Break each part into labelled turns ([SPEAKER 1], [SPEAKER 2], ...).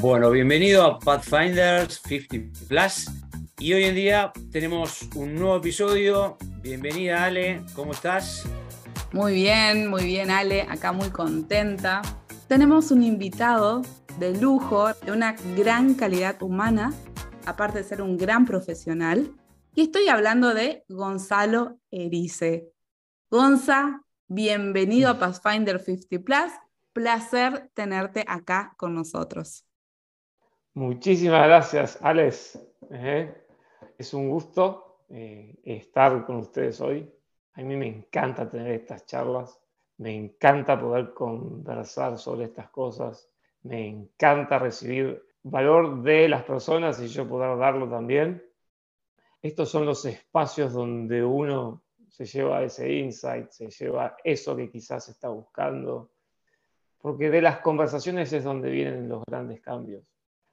[SPEAKER 1] Bueno, bienvenido a Pathfinders 50 Plus. Y hoy en día tenemos un nuevo episodio. Bienvenida Ale, ¿cómo estás?
[SPEAKER 2] Muy bien, muy bien Ale, acá muy contenta. Tenemos un invitado de lujo, de una gran calidad humana, aparte de ser un gran profesional. Y estoy hablando de Gonzalo Erice. Gonza, bienvenido a Pathfinder 50 Plus. Placer tenerte acá con nosotros.
[SPEAKER 3] Muchísimas gracias, Alex. Eh, es un gusto eh, estar con ustedes hoy. A mí me encanta tener estas charlas, me encanta poder conversar sobre estas cosas, me encanta recibir valor de las personas y yo poder darlo también. Estos son los espacios donde uno se lleva ese insight, se lleva eso que quizás está buscando, porque de las conversaciones es donde vienen los grandes cambios.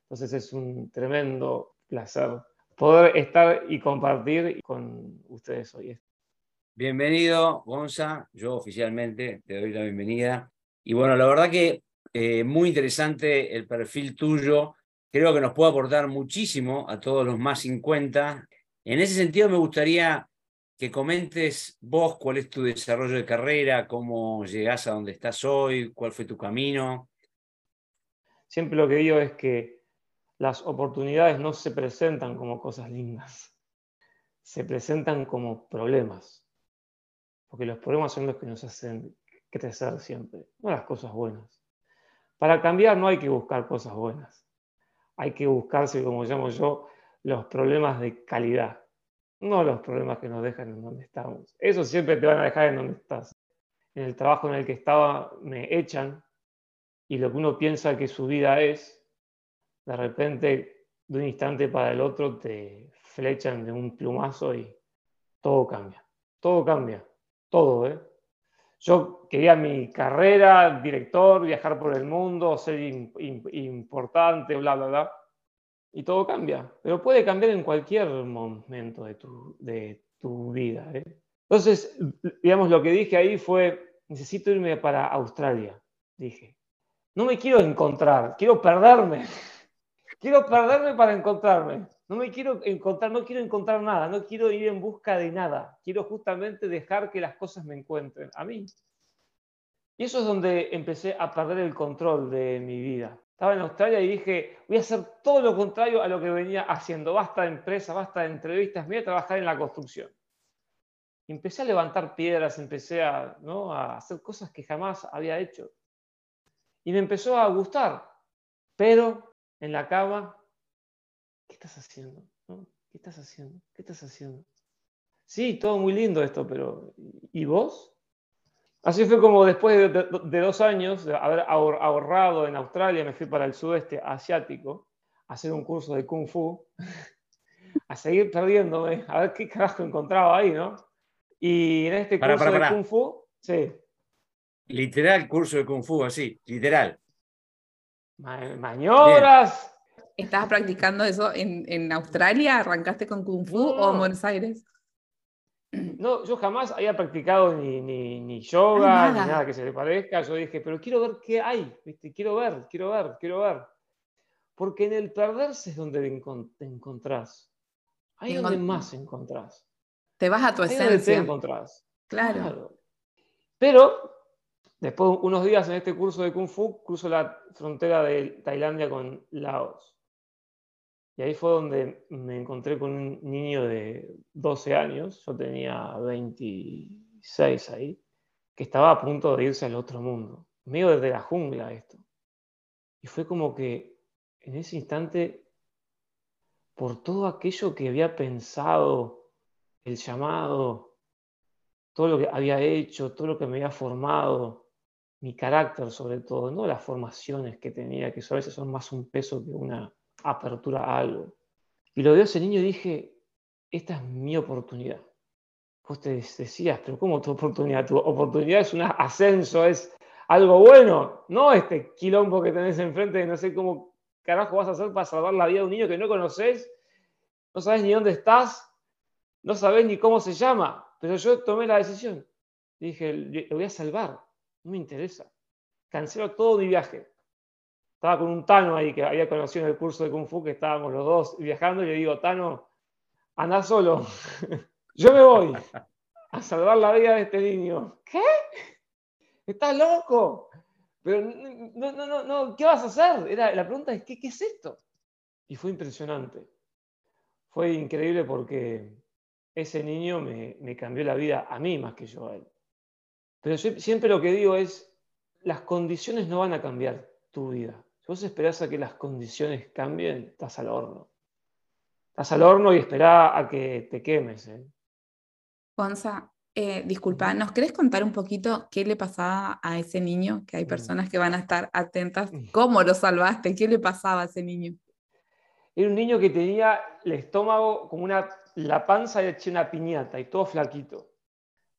[SPEAKER 3] Entonces es un tremendo placer poder estar y compartir con ustedes hoy.
[SPEAKER 1] Bienvenido, Gonza. Yo oficialmente te doy la bienvenida. Y bueno, la verdad que eh, muy interesante el perfil tuyo. Creo que nos puede aportar muchísimo a todos los más 50. En ese sentido, me gustaría que comentes vos cuál es tu desarrollo de carrera, cómo llegás a donde estás hoy, cuál fue tu camino.
[SPEAKER 3] Siempre lo que digo es que las oportunidades no se presentan como cosas lindas, se presentan como problemas, porque los problemas son los que nos hacen crecer siempre, no las cosas buenas. Para cambiar no hay que buscar cosas buenas, hay que buscarse, como llamo yo, los problemas de calidad, no los problemas que nos dejan en donde estamos. Eso siempre te van a dejar en donde estás. En el trabajo en el que estaba me echan y lo que uno piensa que su vida es, de repente, de un instante para el otro, te flechan de un plumazo y todo cambia. Todo cambia. Todo, ¿eh? Yo quería mi carrera, director, viajar por el mundo, ser importante, bla, bla, bla. Y todo cambia. Pero puede cambiar en cualquier momento de tu, de tu vida. ¿eh? Entonces, digamos, lo que dije ahí fue, necesito irme para Australia, dije. No me quiero encontrar, quiero perderme. Quiero perderme para encontrarme. No me quiero encontrar, no quiero encontrar nada, no quiero ir en busca de nada. Quiero justamente dejar que las cosas me encuentren a mí. Y eso es donde empecé a perder el control de mi vida. Estaba en Australia y dije, voy a hacer todo lo contrario a lo que venía haciendo. Basta de empresa, basta de entrevistas, voy a trabajar en la construcción. Empecé a levantar piedras, empecé a hacer cosas que jamás había hecho. Y me empezó a gustar. Pero en la cama, ¿qué estás haciendo? ¿Qué estás haciendo? ¿Qué estás haciendo? Sí, todo muy lindo esto, pero ¿y vos? Así fue como después de, dos años de haber ahorrado en Australia, me fui para el sudeste asiático a hacer un curso de Kung Fu, a seguir perdiéndome, a ver qué carajo encontraba ahí, ¿no? Y en este curso de Kung Fu, sí.
[SPEAKER 1] Literal curso de Kung Fu, así, literal.
[SPEAKER 3] Maniobras.
[SPEAKER 2] ¿Estabas practicando eso en, Australia? ¿Arrancaste con Kung Fu o en Buenos Aires?
[SPEAKER 3] No, yo jamás había practicado ni, yoga, ni nada que se le parezca. Yo dije, pero quiero ver qué hay, quiero ver, quiero ver, quiero ver. Porque en el perderse es donde te encontrás. Ahí es donde más encontrás.
[SPEAKER 2] Te vas a tu esencia.
[SPEAKER 3] te encontrás.
[SPEAKER 2] claro.
[SPEAKER 3] Pero Después, unos días en este curso de Kung Fu, cruzo la frontera de Tailandia con Laos. Y ahí fue donde me encontré con un niño de 12 años, yo tenía 26 ahí, que estaba a punto de irse al otro mundo, medio desde la jungla esto. Y fue como que en ese instante, por todo aquello que había pensado, el llamado, todo lo que había hecho, todo lo que me había formado, mi carácter sobre todo, no las formaciones que tenía, que a veces son más un peso que una apertura a algo. Y lo veo ese niño y dije, esta es mi oportunidad. Vos te decías, pero ¿cómo tu oportunidad? Tu oportunidad es un ascenso, es algo bueno, no este quilombo que tenés enfrente de no sé cómo carajo vas a hacer para salvar la vida de un niño que no conoces, no sabes ni dónde estás, no sabes ni cómo se llama. pero yo tomé la decisión. Dije, le voy a salvar, no me interesa. Cancelo todo mi viaje. Estaba con un Tano ahí que había conocido en el curso de Kung Fu, que estábamos los dos viajando, y le digo, Tano, anda solo. Yo me voy a salvar la vida de este niño. ¿Qué? ¿Estás loco? Pero no, no, no, no, ¿qué vas a hacer? Era, la pregunta es, ¿qué, ¿qué es esto? Y fue impresionante. Fue increíble porque ese niño me, me, cambió la vida a mí más que yo a él. Pero yo siempre lo que digo es, las condiciones no van a cambiar tu vida. Si vos esperás a que las condiciones cambien, estás al horno. Estás al horno y esperá a que te quemes. ¿eh?
[SPEAKER 2] Gonza, eh, disculpa, ¿nos querés contar un poquito qué le pasaba a ese niño? Que hay mm. personas que van a estar atentas. Mm. ¿Cómo lo salvaste? ¿Qué le pasaba a ese niño?
[SPEAKER 3] Era un niño que tenía el estómago como una, la panza hecha una piñata y todo flaquito,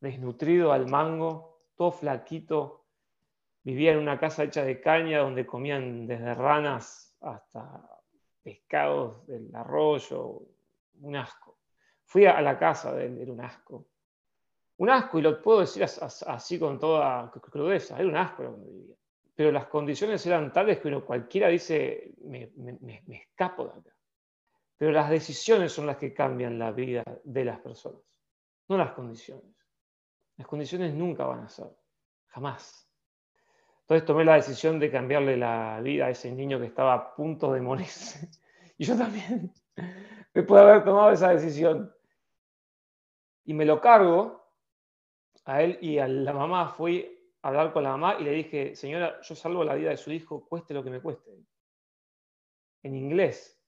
[SPEAKER 3] desnutrido al mango, todo flaquito. Vivía en una casa hecha de caña donde comían desde ranas hasta pescados del arroyo, un asco. Fui a la casa de era un asco. Un asco, y lo puedo decir así con toda crudeza, era un asco donde vivía pero las condiciones eran tales que uno cualquiera dice, me, escapo de acá. Pero las decisiones son las que cambian la vida de las personas, no las condiciones. Las condiciones nunca van a ser, jamás. Entonces tomé la decisión de cambiarle la vida a ese niño que estaba a punto de morirse. Y yo también, después de haber tomado esa decisión. Y me lo cargo a él y a la mamá. Fui hablar con la mamá y le dije, señora, yo salvo la vida de su hijo, cueste lo que me cueste. En inglés,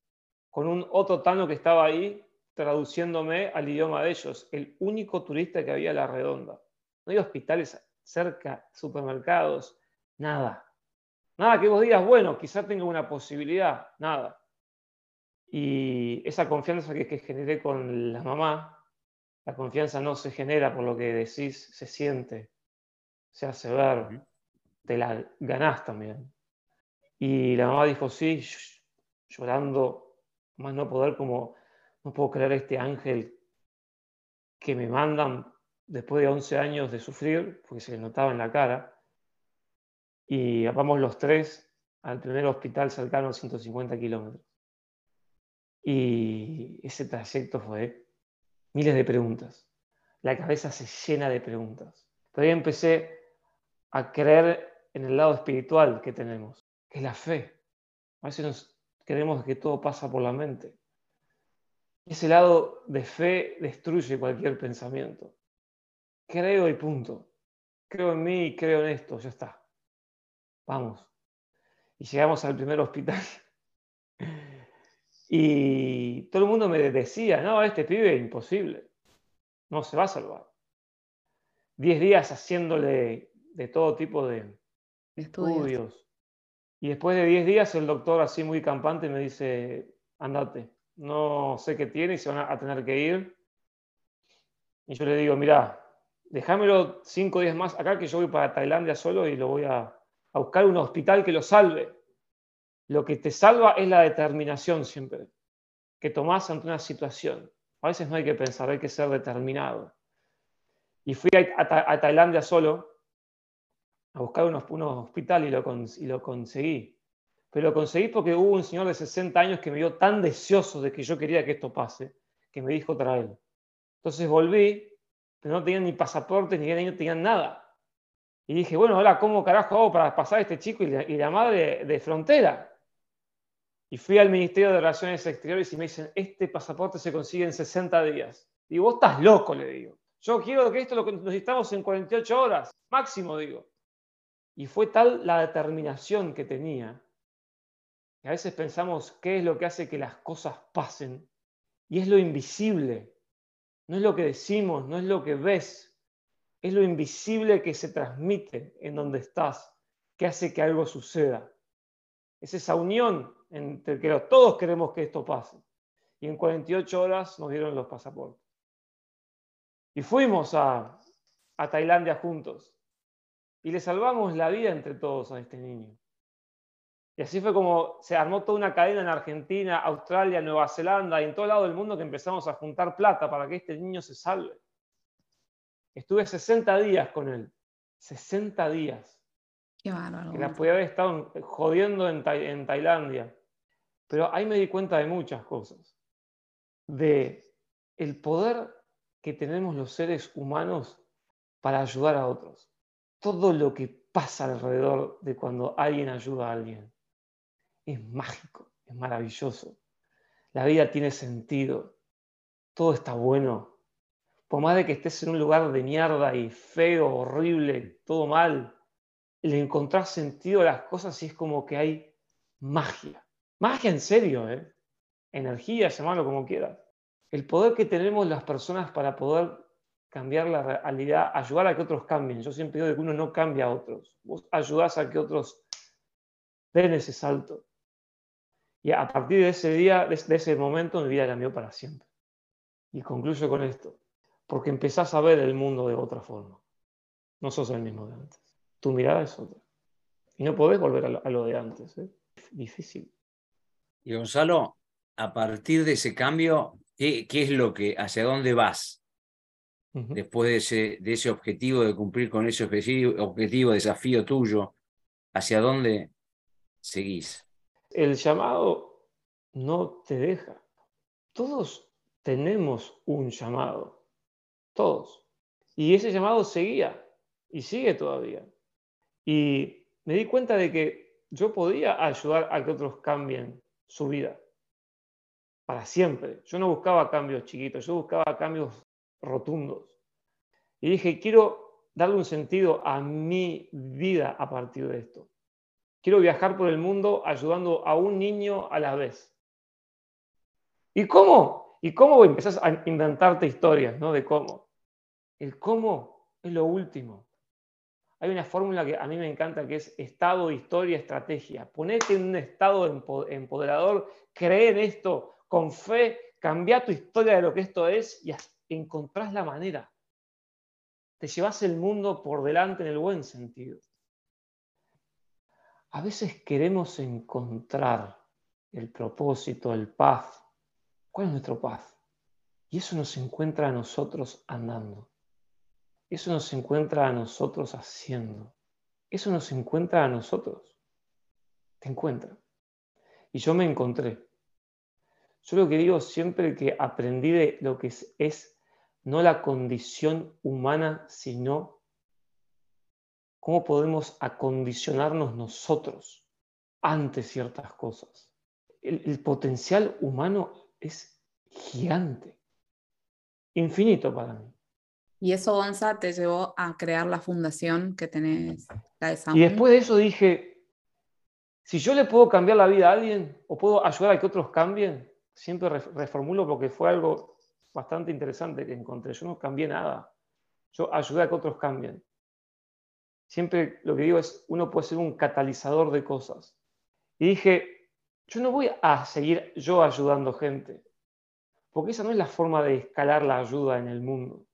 [SPEAKER 3] con un otro tano que estaba ahí traduciéndome al idioma de ellos, el único turista que había a la redonda. No hay hospitales cerca, supermercados, nada. Nada que vos digas, bueno, quizá tenga una posibilidad, nada. Y esa confianza que, que generé con la mamá, la confianza no se genera por lo que decís, se siente se hace ver, te la ganás también. Y la mamá dijo, sí, llorando, más no poder, como no puedo creer este ángel que me mandan después de 11 años de sufrir, porque se le notaba en la cara. Y vamos los tres al primer hospital cercano a 150 kilómetros. Y ese trayecto fue miles de preguntas. La cabeza se llena de preguntas. Ahí empecé a creer en el lado espiritual que tenemos, que es la fe. A veces nos creemos que todo pasa por la mente. Ese lado de fe destruye cualquier pensamiento. Creo y punto. Creo en mí creo en esto, ya está. Vamos. Y llegamos al primer hospital. y todo el mundo me decía, no, este pibe imposible. No se va a salvar. Diez días haciéndole de todo tipo de estudios. Y después de 10 días el doctor así muy campante me dice, andate, no sé qué tiene y se van a tener que ir. Y yo le digo, mira, déjamelo 5 días más acá que yo voy para Tailandia solo y lo voy a, a buscar un hospital que lo salve. Lo que te salva es la determinación siempre, que tomás ante una situación. A veces no hay que pensar, hay que ser determinado. Y fui a Tailandia solo a buscar un, hospital y lo, conseguí. Pero lo conseguí porque hubo un señor de 60 años que me vio tan deseoso de que yo quería que esto pase, que me dijo traerlo. Entonces volví, pero no tenían ni pasaporte, ni no tenían nada. Y dije, bueno, ahora, ¿cómo carajo hago para pasar a este chico y la, madre de, frontera? Y fui al Ministerio de Relaciones Exteriores y me dicen, este pasaporte se consigue en 60 días. Y vos estás loco, le digo. Yo quiero que esto lo necesitamos en 48 horas, máximo, digo. Y fue tal la determinación que tenía, que a veces pensamos qué es lo que hace que las cosas pasen, y es lo invisible, no es lo que decimos, no es lo que ves, es lo invisible que se transmite en donde estás, que hace que algo suceda. Es esa unión entre que todos queremos que esto pase. Y en 48 horas nos dieron los pasaportes. Y fuimos a, a Tailandia juntos y le salvamos la vida entre todos a este niño. Y así fue como se armó toda una cadena en Argentina, Australia, Nueva Zelanda y en todo lado del mundo que empezamos a juntar plata para que este niño se salve. Estuve 60 días con él. 60 días.
[SPEAKER 2] Qué bárbaro.
[SPEAKER 3] Que la podía haber estado jodiendo en, en Tailandia. Pero ahí me di cuenta de muchas cosas. De el poder que tenemos los seres humanos para ayudar a otros. Todo lo que pasa alrededor de cuando alguien ayuda a alguien es mágico, es maravilloso. La vida tiene sentido, todo está bueno. Por más de que estés en un lugar de mierda y feo, horrible, todo mal, le encontrás sentido a las cosas y es como que hay magia. Magia en serio, ¿eh? Energía, llamarlo como quieras. El poder que tenemos las personas para poder cambiar la realidad, ayudar a que otros cambien. Yo siempre digo que uno no cambia a otros. Vos ayudás a que otros den ese salto. Y a partir de ese día, de ese momento, mi vida cambió para siempre. Y concluyo con esto. Porque empezás a ver el mundo de otra forma. No sos el mismo de antes. Tu mirada es otra. Y no podés volver a lo, de antes. ¿eh? Difícil.
[SPEAKER 1] Y Gonzalo, a partir de ese cambio, ¿qué, qué es lo que, hacia dónde vas? Después de ese, de ese objetivo, de cumplir con ese objetivo, objetivo, desafío tuyo, ¿hacia dónde seguís?
[SPEAKER 3] El llamado no te deja. Todos tenemos un llamado. Todos. Y ese llamado seguía y sigue todavía. Y me di cuenta de que yo podía ayudar a que otros cambien su vida para siempre. Yo no buscaba cambios chiquitos, yo buscaba cambios rotundos. Y dije, quiero darle un sentido a mi vida a partir de esto. Quiero viajar por el mundo ayudando a un niño a la vez. ¿Y cómo? ¿Y cómo empezás a inventarte historias, ¿no? De cómo. El cómo es lo último. Hay una fórmula que a mí me encanta que es estado, historia, estrategia. Ponete en un estado empoderador, cree en esto, con fe, cambia tu historia de lo que esto es y encontrás la manera. Te llevas el mundo por delante en el buen sentido. A veces queremos encontrar el propósito, el paz. ¿Cuál es nuestro paz? Y eso nos encuentra a nosotros andando. Eso nos encuentra a nosotros haciendo. Eso nos encuentra a nosotros. Te encuentra. Y yo me encontré. Yo lo que digo siempre que aprendí de lo que es, no la condición humana, sino cómo podemos acondicionarnos nosotros ante ciertas cosas. El potencial humano es gigante, infinito para mí.
[SPEAKER 2] Y eso, Gonza, te llevó a crear la fundación que tenés, la de
[SPEAKER 3] Y después de eso dije, si yo le puedo cambiar la vida a alguien o puedo ayudar a que otros cambien, siempre reformulo porque fue algo bastante interesante que encontré. Yo no cambié nada. Yo ayudé a que otros cambien. Siempre lo que digo es, uno puede ser un catalizador de cosas. Y dije, yo no voy a seguir yo ayudando gente, porque esa no es la forma de escalar la ayuda en el mundo.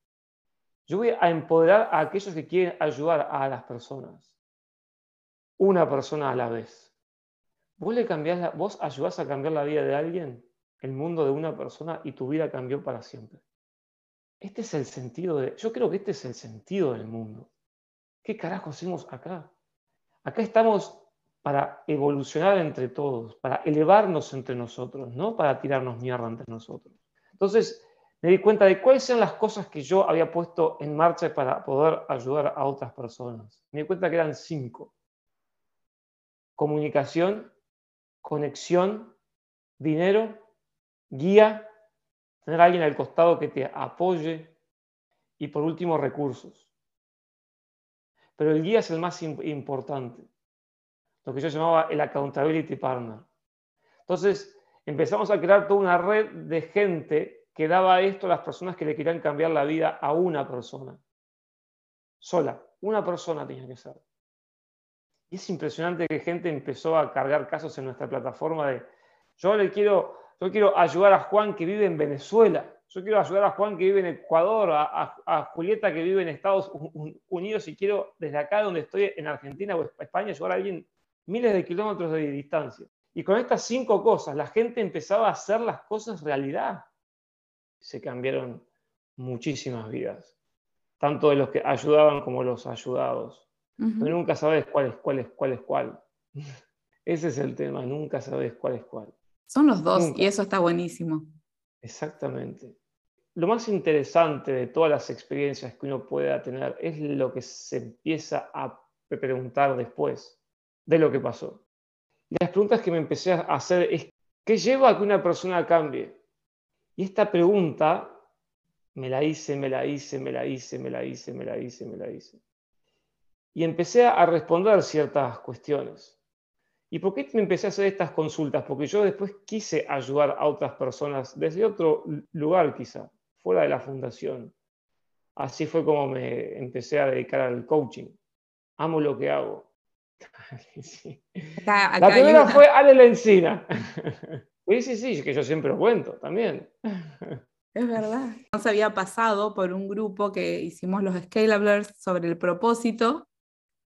[SPEAKER 3] Yo voy a empoderar a aquellos que quieren ayudar a las personas. Una persona a la vez. ¿Vos, le cambiás ¿Vos ayudás a cambiar la vida de alguien, el mundo de una persona, y tu vida cambió para siempre? Este es el sentido de... Yo creo que este es el sentido del mundo. ¿Qué carajo hacemos acá? Acá estamos para evolucionar entre todos, para elevarnos entre nosotros, no para tirarnos mierda entre nosotros. Entonces, me di cuenta de cuáles eran las cosas que yo había puesto en marcha para poder ayudar a otras personas. Me di cuenta que eran cinco. Comunicación, conexión, dinero, guía, tener a alguien al costado que te apoye y por último recursos. Pero el guía es el más importante, lo que yo llamaba el accountability partner. Entonces empezamos a crear toda una red de gente que daba esto a las personas que le querían cambiar la vida a una persona. Sola, una persona tenía que ser. Y es impresionante que gente empezó a cargar casos en nuestra plataforma de, yo le quiero, yo quiero ayudar a Juan que vive en Venezuela, yo quiero ayudar a Juan que vive en Ecuador, a, a Julieta que vive en Estados Unidos y quiero desde acá donde estoy en Argentina o España ayudar a alguien miles de kilómetros de distancia. Y con estas cinco cosas, la gente empezaba a hacer las cosas realidad se cambiaron muchísimas vidas. tanto de los que ayudaban como los ayudados. Pero nunca sabes cuál es cuál es cuál es cuál. Ese es el tema, nunca sabes cuál es cuál.
[SPEAKER 2] Son los dos y eso está buenísimo.
[SPEAKER 3] Exactamente. Lo más interesante de todas las experiencias que uno pueda tener es lo que se empieza a preguntar después de lo que pasó. Y las preguntas que me empecé a hacer es, ¿qué lleva a que una persona cambie? Y esta pregunta me la hice, me la hice, me la hice, me la hice, me la hice, me la hice. Y empecé a responder ciertas cuestiones. ¿Y por qué me empecé a hacer estas consultas? Porque yo después quise ayudar a otras personas desde otro lugar quizá, fuera de la fundación. Así fue como me empecé a dedicar al coaching. Amo lo que hago. la primera fue Ale Lencina. sí, sí, sí, que yo siempre lo cuento también.
[SPEAKER 2] Es verdad. Nos había pasado por un grupo que hicimos los Scalablers sobre el propósito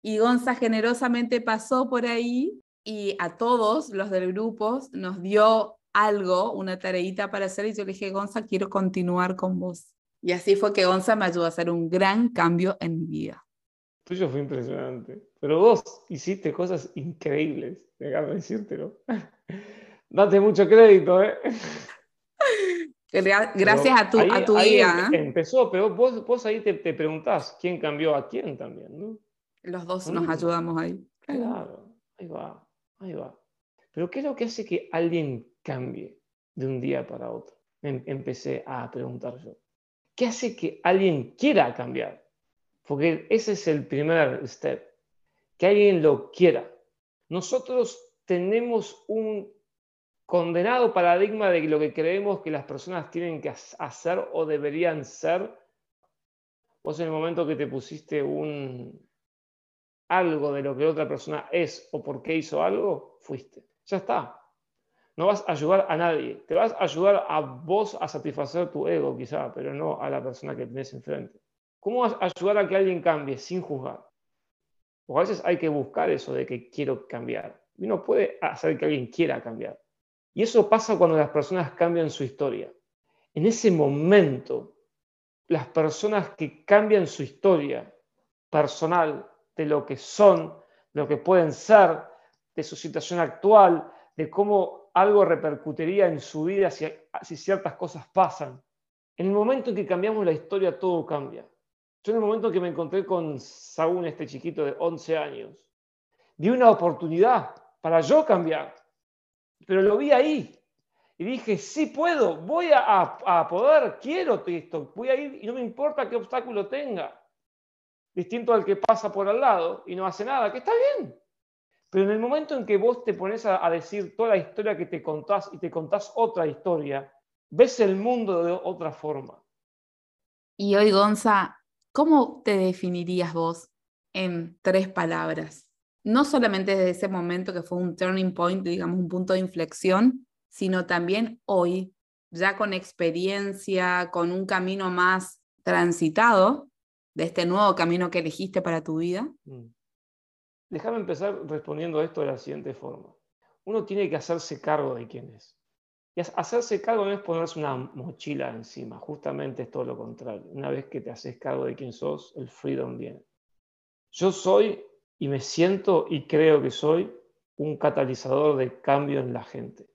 [SPEAKER 2] y Gonza generosamente pasó por ahí y a todos los del grupo nos dio algo, una tareita para hacer y yo le dije, Gonza, quiero continuar con vos. Y así fue que Gonza me ayudó a hacer un gran cambio en mi vida.
[SPEAKER 3] Tuyo fue impresionante, pero vos hiciste cosas increíbles, déjame decírtelo. Date mucho crédito, ¿eh?
[SPEAKER 2] Gracias a tu, a tu guía.
[SPEAKER 3] ¿eh? Empezó, pero vos, vos ahí te, te, preguntás quién cambió a quién también, ¿no?
[SPEAKER 2] Los dos nos ayudamos ahí.
[SPEAKER 3] Claro, ahí va, ahí va. Pero ¿qué es lo que hace que alguien cambie de un día para otro? Em, empecé a preguntar yo. ¿Qué hace que alguien quiera cambiar? Porque ese es el primer step, que alguien lo quiera. Nosotros tenemos un condenado paradigma de lo que creemos que las personas tienen que hacer o deberían ser, vos en el momento que te pusiste un algo de lo que otra persona es o por qué hizo algo, fuiste. Ya está. No vas a ayudar a nadie. Te vas a ayudar a vos a satisfacer tu ego, quizá, pero no a la persona que tenés enfrente. ¿Cómo vas a ayudar a que alguien cambie sin juzgar? Porque a veces hay que buscar eso de que quiero cambiar. Y uno puede hacer que alguien quiera cambiar. Y eso pasa cuando las personas cambian su historia. En ese momento, las personas que cambian su historia personal, de lo que son, de lo que pueden ser, de su situación actual, de cómo algo repercutiría en su vida si, ciertas cosas pasan. En el momento en que cambiamos la historia, todo cambia. Yo en el momento en que me encontré con Saúl, este chiquito de 11 años, vi una oportunidad para yo cambiar pero lo vi ahí. Y dije, sí puedo, voy a, poder, quiero esto, voy a ir y no me importa qué obstáculo tenga. Distinto al que pasa por al lado y no hace nada, que está bien. Pero en el momento en que vos te pones a, a decir toda la historia que te contás y te contás otra historia, ves el mundo de otra forma.
[SPEAKER 2] Y hoy, Gonza, ¿cómo te definirías vos en tres palabras? No solamente desde ese momento que fue un turning point, digamos, un punto de inflexión, sino también hoy, ya con experiencia, con un camino más transitado de este nuevo camino que elegiste para tu vida? Mm.
[SPEAKER 3] Déjame empezar respondiendo esto de la siguiente forma. Uno tiene que hacerse cargo de quién es. Y hacerse cargo no es ponerse una mochila encima, justamente es todo lo contrario. Una vez que te haces cargo de quién sos, el freedom viene. Yo soy y me siento y creo que soy un catalizador de cambio en la gente.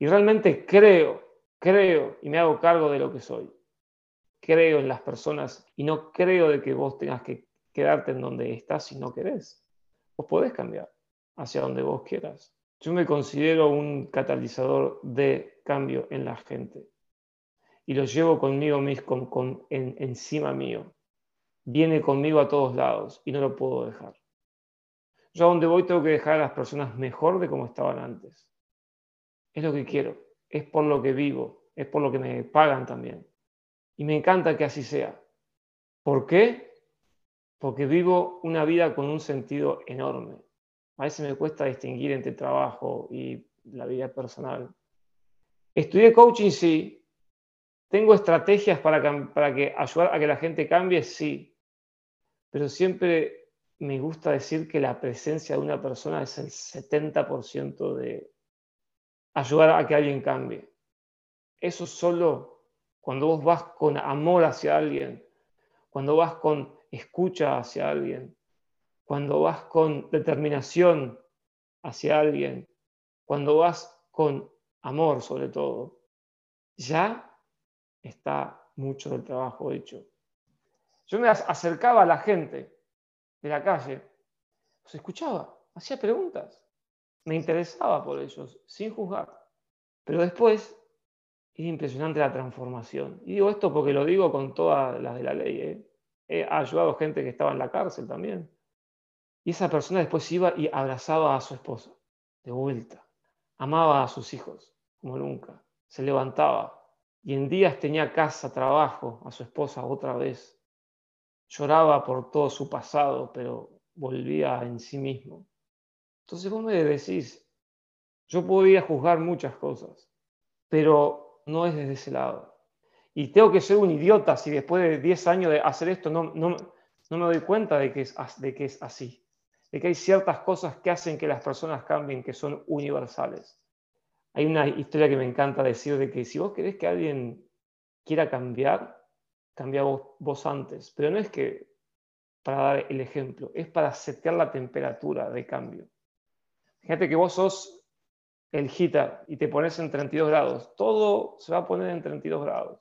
[SPEAKER 3] Y realmente creo, creo y me hago cargo de lo que soy. Creo en las personas y no creo de que vos tengas que quedarte en donde estás si no querés. Vos podés cambiar hacia donde vos quieras. Yo me considero un catalizador de cambio en la gente y lo llevo conmigo mismo, con, encima mío. Viene conmigo a todos lados y no lo puedo dejar. Yo a donde voy tengo que dejar a las personas mejor de como estaban antes. Es lo que quiero, es por lo que vivo, es por lo que me pagan también. Y me encanta que así sea. ¿Por qué? Porque vivo una vida con un sentido enorme. A veces me cuesta distinguir entre trabajo y la vida personal. Estudié coaching, sí. Tengo estrategias para, para que ayudar a que la gente cambie, sí. Pero siempre me gusta decir que la presencia de una persona es el 70% de ayudar a que alguien cambie. Eso solo cuando vos vas con amor hacia alguien, cuando vas con escucha hacia alguien, cuando vas con determinación hacia alguien, cuando vas con amor sobre todo, ya está mucho del trabajo hecho. Yo me acercaba a la gente de la calle, los escuchaba, hacía preguntas, me interesaba por ellos, sin juzgar. Pero después es impresionante la transformación. Y digo esto porque lo digo con todas las de la ley. ¿eh? He ayudado gente que estaba en la cárcel también. Y esa persona después iba y abrazaba a su esposa, de vuelta. Amaba a sus hijos, como nunca. Se levantaba. Y en días tenía casa, trabajo, a su esposa otra vez. Lloraba por todo su pasado, pero volvía en sí mismo. Entonces vos me decís, yo podría juzgar muchas cosas, pero no es desde ese lado. Y tengo que ser un idiota si después de 10 años de hacer esto no, no, no me doy cuenta de que, es, de que es así de que hay ciertas cosas que hacen que las personas cambien, que son universales. Hay una historia que me encanta decir de que si vos querés que alguien quiera cambiar, cambia vos, antes. Pero no es que para dar el ejemplo, es para setear la temperatura de cambio. Fíjate que vos sos el heater y te pones en 32 grados, todo se va a poner en 32 grados.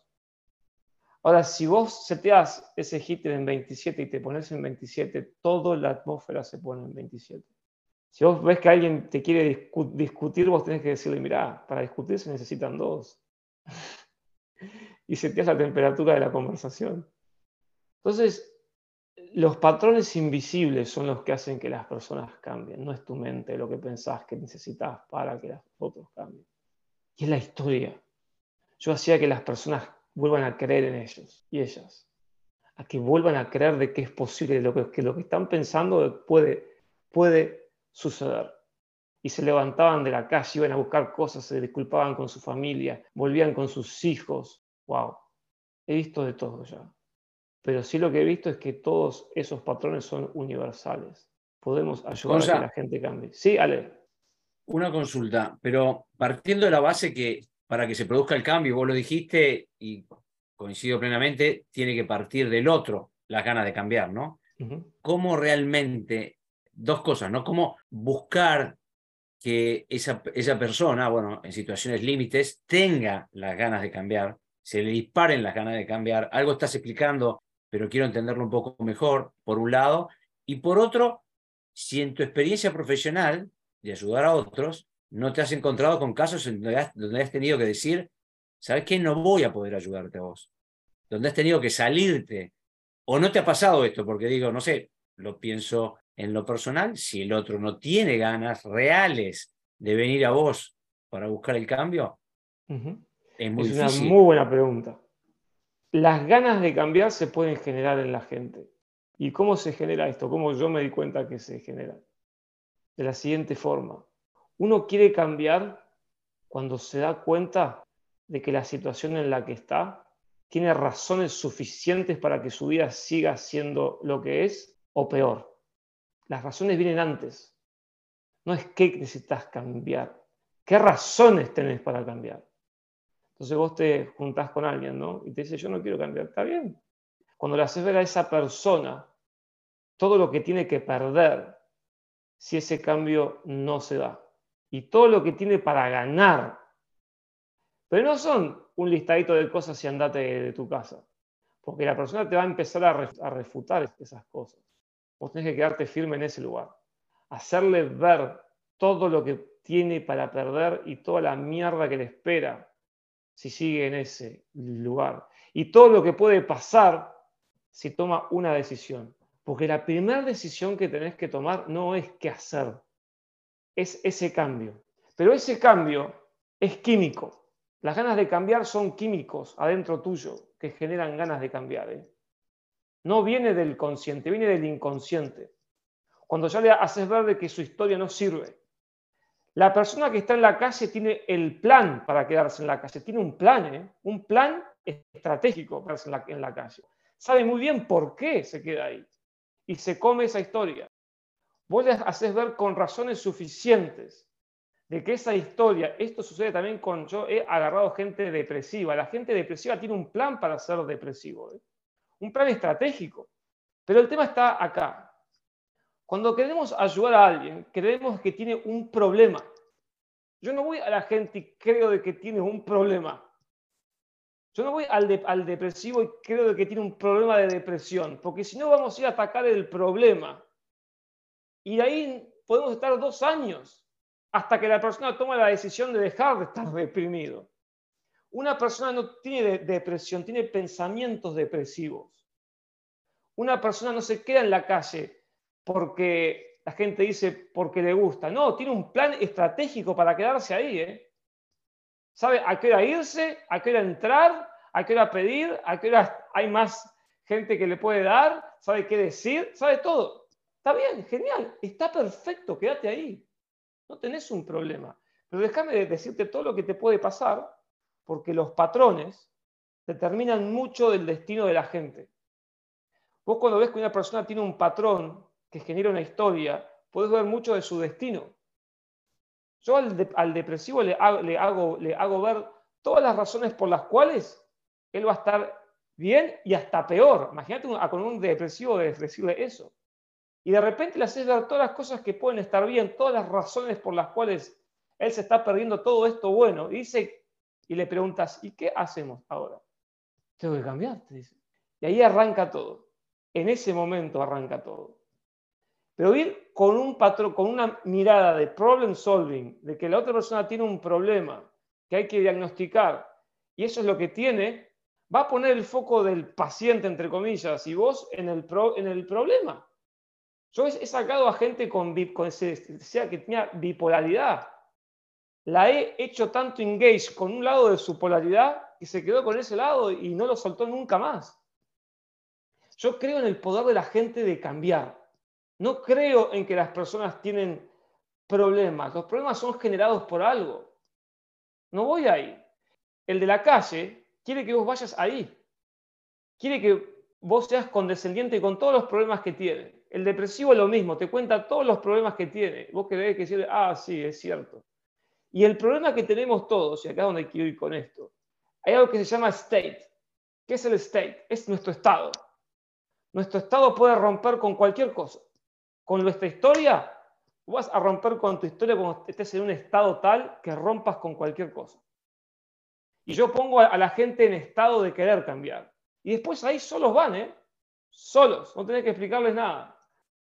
[SPEAKER 3] Ahora, si vos seteás ese heater en 27 y te pones en 27, toda la atmósfera se pone en 27. Si vos ves que alguien te quiere discutir, vos tenés que decirle, mira, para discutir se necesitan dos. y seteás la temperatura de la conversación. Entonces, los patrones invisibles son los que hacen que las personas cambien. No es tu mente lo que pensás que necesitas para que los otros cambien. Y es la historia. Yo hacía que las personas vuelvan a creer en ellos y ellas, a que vuelvan a creer de que es posible, lo que, que lo que están pensando puede, puede suceder. Y se levantaban de la calle, iban a buscar cosas, se disculpaban con su familia, volvían con sus hijos. ¡Wow! He visto de todo ya. Pero sí lo que he visto es que todos esos patrones son universales. Podemos ayudar a que la gente cambie. Sí, Ale.
[SPEAKER 1] Una consulta, pero partiendo de la base que para que se produzca el cambio, vos lo dijiste y coincido plenamente, tiene que partir del otro las ganas de cambiar, ¿no? ¿Cómo realmente, dos cosas, ¿no? ¿Cómo buscar que esa, esa persona, bueno, en situaciones límites, tenga las ganas de cambiar, se le disparen las ganas de cambiar? Algo estás explicando, pero quiero entenderlo un poco mejor, por un lado, y por otro, si en tu experiencia profesional de ayudar a otros, no te has encontrado con casos en donde has, tenido que decir, ¿sabes qué? No voy a poder ayudarte a vos. Donde has tenido que salirte. O no te ha pasado esto, porque digo, no sé, lo pienso en lo personal, si el otro no tiene ganas reales de venir a vos para buscar el cambio, es muy
[SPEAKER 3] es una muy buena pregunta. Las ganas de cambiar se pueden generar en la gente. ¿Y cómo se genera esto? ¿Cómo yo me di cuenta que se genera? De la siguiente forma. Uno quiere cambiar cuando se da cuenta de que la situación en la que está tiene razones suficientes para que su vida siga siendo lo que es o peor. Las razones vienen antes. No es qué necesitas cambiar, qué razones tenés para cambiar. Entonces vos te juntás con alguien, ¿no? Y te dice, yo no quiero cambiar. Está bien. Cuando le haces ver a esa persona todo lo que tiene que perder si ese cambio no se da y todo lo que tiene para ganar. Pero no son un listadito de cosas y andate de tu casa, porque la persona te va a empezar a, refutar esas cosas. Vos tenés que quedarte firme en ese lugar, hacerle ver todo lo que tiene para perder y toda la mierda que le espera si sigue en ese lugar. Y todo lo que puede pasar si toma una decisión. Porque la primera decisión que tenés que tomar no es qué hacer, es ese cambio. Pero ese cambio es químico. Las ganas de cambiar son químicos adentro tuyo que generan ganas de cambiar. ¿eh? No viene del consciente, viene del inconsciente. Cuando ya le haces ver de que su historia no sirve. La persona que está en la calle tiene el plan para quedarse en la calle. Tiene un plan, ¿eh? un plan estratégico para quedarse en la, en calle. Sabe muy bien por qué se queda ahí. Y se come esa historia vos les haces ver con razones suficientes de que esa historia, esto sucede también con, yo he agarrado gente depresiva, la gente depresiva tiene un plan para ser depresivo, ¿eh? Un plan estratégico. Pero el tema está acá. Cuando queremos ayudar a alguien, creemos que tiene un problema. Yo no voy a la gente y creo de que tiene un problema. Yo no voy al, al depresivo y creo de que tiene un problema de depresión, porque si no vamos a ir a atacar el problema. Y de ahí podemos estar dos años hasta que la persona toma la decisión de dejar de estar deprimido. Una persona no tiene depresión, tiene pensamientos depresivos. Una persona no se queda en la calle porque la gente dice porque le gusta. No, tiene un plan estratégico para quedarse ahí. ¿eh? Sabe a qué hora irse, a qué hora entrar, a qué hora pedir, a qué hora hay más gente que le puede dar, sabe qué decir, sabe todo. Está bien, genial, está perfecto, quédate ahí. No tenés un problema. Pero déjame decirte todo lo que te puede pasar, porque los patrones determinan mucho del destino de la gente. Vos cuando ves que una persona tiene un patrón que genera una historia, puedes ver mucho de su destino. Yo al, depresivo le hago, le hago ver todas las razones por las cuales él va a estar bien y hasta peor. Imagínate con un depresivo decirle eso. Y de repente le haces ver todas las cosas que pueden estar bien, todas las razones por las cuales él se está perdiendo todo esto bueno. Y dice, y le preguntas, ¿y qué hacemos ahora? Tengo que cambiar, te dice. Y ahí arranca todo. En ese momento arranca todo. Pero ir con un patrón, con una mirada de problem solving, de que la otra persona tiene un problema que hay que diagnosticar, y eso es lo que tiene, va a poner el foco del paciente, entre comillas, y vos en el, en el problema. Yo he sacado a gente con, con sea que tenía bipolaridad. La he hecho tanto engage con un lado de su polaridad que se quedó con ese lado y no lo soltó nunca más. Yo creo en el poder de la gente de cambiar. No creo en que las personas tienen problemas. Los problemas son generados por algo. No voy ahí. El de la calle quiere que vos vayas ahí. Quiere que vos seas condescendiente con todos los problemas que tiene. El depresivo es lo mismo, te cuenta todos los problemas que tiene. Vos querés que decirle, ah, sí, es cierto. Y el problema que tenemos todos, y acá es donde quiero ir con esto, hay algo que se llama state. ¿Qué es el state? Es nuestro estado. Nuestro estado puede romper con cualquier cosa. Con nuestra historia, vas a romper con tu historia cuando estés en un estado tal que rompas con cualquier cosa. Y yo pongo a la gente en estado de querer cambiar. Y después ahí solos van, ¿eh? Solos, no tenés que explicarles nada.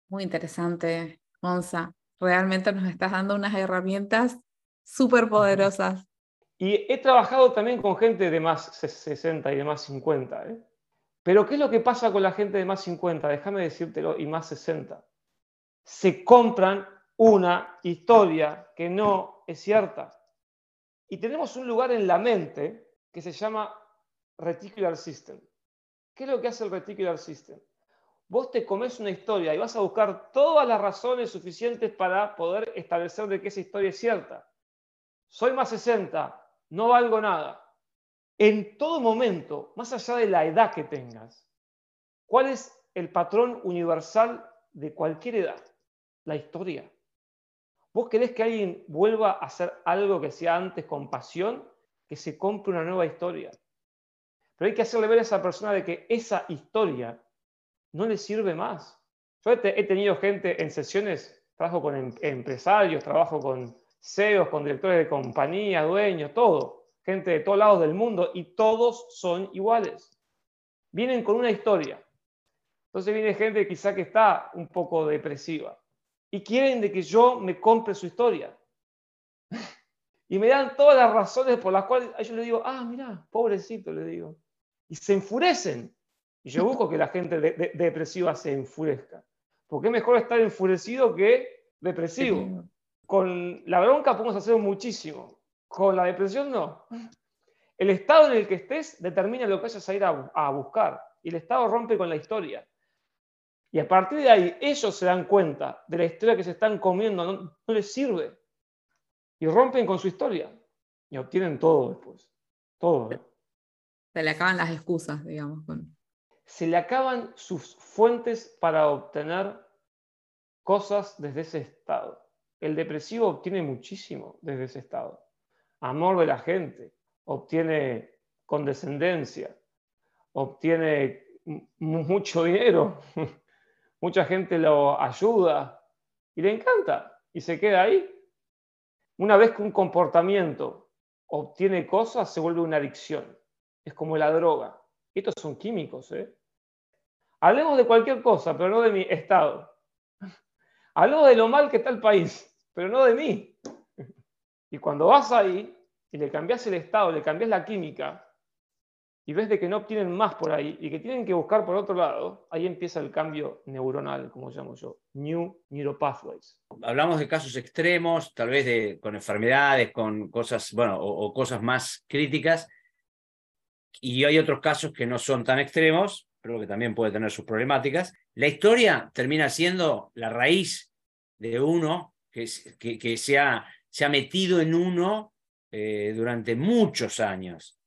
[SPEAKER 2] Muy interesante, Monza. Realmente nos estás dando unas herramientas súper poderosas.
[SPEAKER 3] Y he trabajado también con gente de más 60 y de más 50. ¿eh? Pero ¿qué es lo que pasa con la gente de más 50? Déjame decírtelo, y más 60. Se compran una historia que no es cierta. Y tenemos un lugar en la mente que se llama Reticular System. ¿Qué es lo que hace el Reticular System? vos te comes una historia y vas a buscar todas las razones suficientes para poder establecer de que esa historia es cierta. Soy más 60, no valgo nada. En todo momento, más allá de la edad que tengas, ¿cuál es el patrón universal de cualquier edad? La historia. ¿Vos querés que alguien vuelva a hacer algo que sea antes con pasión? Que se compre una nueva historia. Pero hay que hacerle ver a esa persona de que esa historia no le sirve más. Yo he, tenido gente en sesiones, trabajo con em, empresarios, trabajo con CEOs, con directores de compañía, dueños, todo, gente de todos lados del mundo y todos son iguales. Vienen con una historia. Entonces viene gente quizá que está un poco depresiva y quieren de que yo me compre su historia. y me dan todas las razones por las cuales ellos les digo, ah, mira, pobrecito, le digo. Y se enfurecen. Y yo busco que la gente depresiva se enfurezca. Porque es mejor estar enfurecido que depresivo. Con la bronca podemos hacer muchísimo. Con la depresión no. El estado en el que estés determina lo que vayas a ir a, buscar. Y el estado rompe con la historia. Y a partir de ahí, ellos se dan cuenta de la historia que se están comiendo, no, les sirve. Y rompen con su historia. Y obtienen todo después. Todo. ¿eh?
[SPEAKER 2] Se le acaban las excusas, digamos.
[SPEAKER 3] Se le acaban sus fuentes para obtener cosas desde ese estado. El depresivo obtiene muchísimo desde ese estado. Amor de la gente, obtiene condescendencia, obtiene mucho dinero, mucha gente lo ayuda y le encanta y se queda ahí. Una vez que un comportamiento obtiene cosas, se vuelve una adicción. Es como la droga. Estos son químicos. ¿eh? Hablemos de cualquier cosa, pero no de mi estado. Hablemos de lo mal que está el país, pero no de mí. Y cuando vas ahí y le cambias el estado, le cambias la química, y ves de que no obtienen más por ahí y que tienen que buscar por otro lado, ahí empieza el cambio neuronal, como llamo yo, New Neuropathways.
[SPEAKER 1] Hablamos de casos extremos, tal vez de, con enfermedades, con cosas, bueno, o, cosas más críticas, y hay otros casos que no son tan extremos, pero que también puede tener sus problemáticas. La historia termina siendo la raíz de uno que, que, que se, ha, se, ha, metido en uno eh, durante muchos años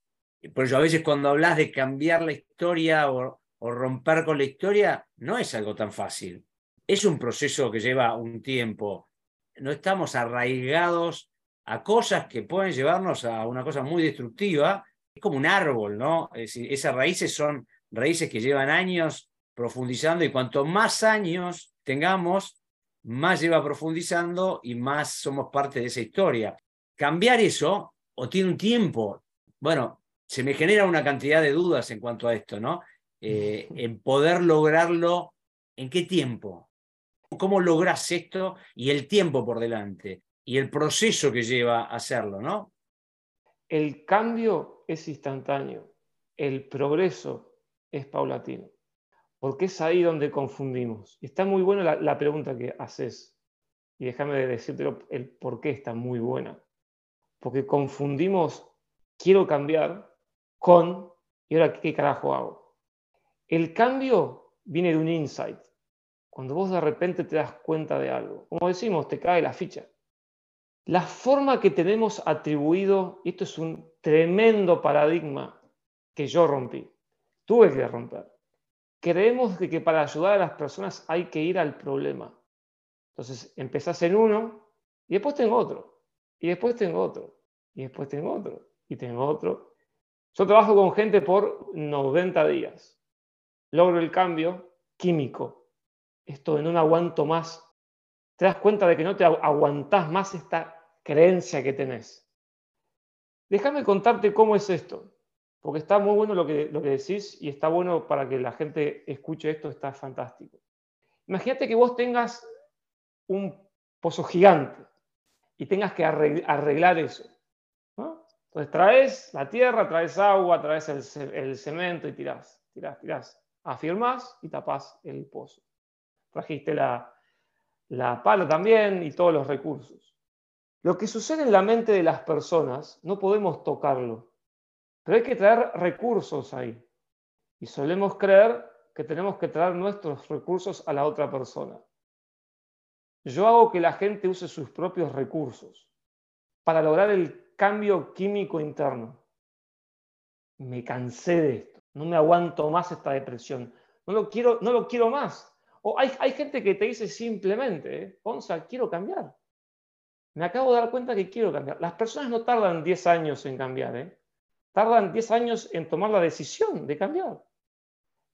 [SPEAKER 1] por eso a veces cuando hablas de cambiar la historia o, romper con la historia, no es algo tan fácil. Es un proceso que lleva un tiempo. No estamos arraigados a cosas que pueden llevarnos a una cosa muy destructiva. Es como un árbol, ¿no? esas raíces son raíces que llevan años profundizando y cuanto más años tengamos, más lleva profundizando y más somos parte de esa historia. Cambiar eso o tiene un tiempo. Bueno, se me genera una cantidad de dudas en cuanto a esto, ¿no? Eh, en poder lograrlo, ¿en qué tiempo? ¿Cómo logras esto y el tiempo por delante? Y el proceso que lleva a hacerlo, ¿no?
[SPEAKER 3] El cambio es instantáneo, el progreso es paulatino, porque es ahí donde confundimos. Está muy buena la, pregunta que haces, y déjame decirte el por qué está muy buena, porque confundimos quiero cambiar con, ¿y ahora qué carajo hago? El cambio viene de un insight. Cuando vos de repente te das cuenta de algo. Como decimos, te cae la ficha. La forma que tenemos atribuido, y esto es un tremendo paradigma que yo rompí, tuve que romper. Creemos que, para ayudar a las personas hay que ir al problema. Entonces empezás en uno y después tengo otro, y después tengo otro, y después tengo otro, y tengo otro, yo trabajo con gente por 90 días. Logro el cambio químico. Esto de no aguanto más. Te das cuenta de que no te aguantás más esta creencia que tenés. Déjame contarte cómo es esto, porque está muy bueno lo que, lo que decís y está bueno para que la gente escuche esto, está fantástico. Imagínate que vos tengas un pozo gigante y tengas que arreglar eso. Entonces traes la tierra, traes agua, traes el, cemento y tirás, tirás, tirás. Afirmás y tapás el pozo. Trajiste la, la pala también y todos los recursos. Lo que sucede en la mente de las personas no podemos tocarlo, pero hay que traer recursos ahí. Y solemos creer que tenemos que traer nuestros recursos a la otra persona. Yo hago que la gente use sus propios recursos para lograr el cambio químico interno. Me cansé de esto, no me aguanto más esta depresión, no lo quiero, no lo quiero más. O hay, hay gente que te dice simplemente, ¿eh? quiero cambiar. Me acabo de dar cuenta que quiero cambiar. Las personas no tardan 10 años en cambiar, ¿eh? Tardan 10 años en tomar la decisión de cambiar.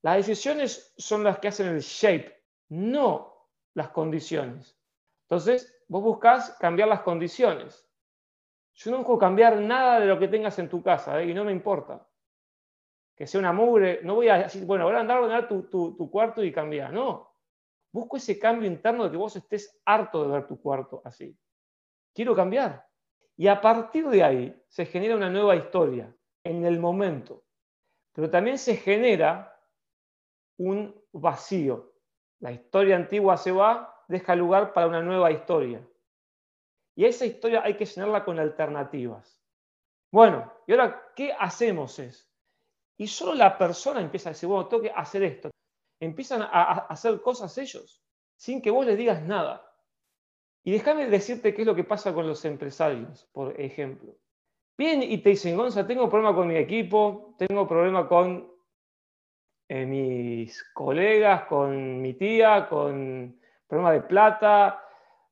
[SPEAKER 3] Las decisiones son las que hacen el shape, no las condiciones. Entonces, vos buscás cambiar las condiciones. Yo no puedo cambiar nada de lo que tengas en tu casa ¿eh? y no me importa. Que sea una mugre, no voy a decir, bueno, voy a andar a ordenar tu, tu, cuarto y cambiar. No. Busco ese cambio interno de que vos estés harto de ver tu cuarto así. Quiero cambiar. Y a partir de ahí se genera una nueva historia en el momento. Pero también se genera un vacío. La historia antigua se va, deja lugar para una nueva historia. Y esa historia hay que llenarla con alternativas. Bueno, y ahora, ¿qué hacemos es? Y solo la persona empieza a decir, bueno, tengo que hacer esto. Empiezan a, hacer cosas ellos, sin que vos les digas nada. Y déjame decirte qué es lo que pasa con los empresarios, por ejemplo. Vienen y te dicen, Gonza, tengo problema con mi equipo, tengo problema con eh, mis colegas, con mi tía, con problema de plata,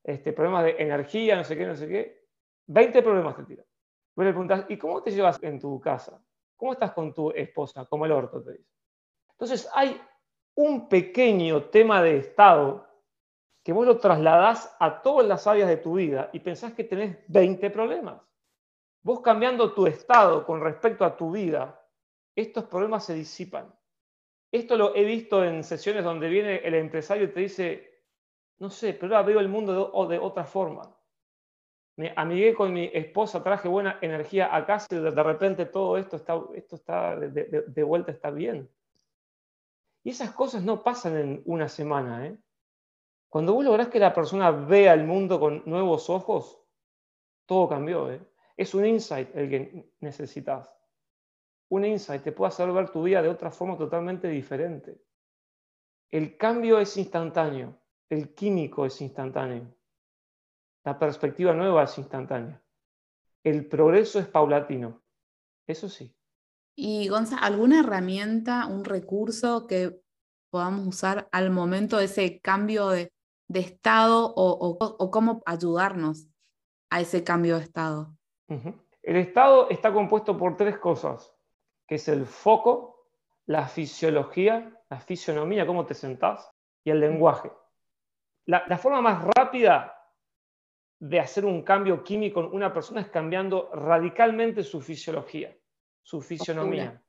[SPEAKER 3] este, problemas de energía, no sé qué, no sé qué. 20 problemas te tiran. Vos le preguntas, ¿y cómo te llevas en tu casa? ¿Cómo estás con tu esposa? Como el orto te dice. Entonces hay un pequeño tema de estado que vos lo trasladás a todas las áreas de tu vida y pensás que tenés 20 problemas. Vos cambiando tu estado con respecto a tu vida, estos problemas se disipan. Esto lo he visto en sesiones donde viene el empresario y te dice, no sé, pero ahora veo el mundo de, otra forma. Me amigué con mi esposa, traje buena energía a casa y de repente todo esto está, esto está de, vuelta, está bien. Y esas cosas no pasan en una semana. ¿eh? Cuando vos lográs que la persona vea el mundo con nuevos ojos, todo cambió. ¿eh? Es un insight el que necesitas un insight te puede hacer ver tu vida de otra forma totalmente diferente. El cambio es instantáneo, el químico es instantáneo, la perspectiva nueva es instantánea, el progreso es paulatino, eso sí.
[SPEAKER 2] Y Gonza, ¿alguna herramienta, un recurso que podamos usar al momento de ese cambio de, estado o, cómo ayudarnos a ese cambio de estado?
[SPEAKER 3] El estado está compuesto por tres cosas que es el foco, la fisiología, la fisionomía, cómo te sentás, y el lenguaje. La, forma más rápida de hacer un cambio químico en una persona es cambiando radicalmente su fisiología, su fisionomía,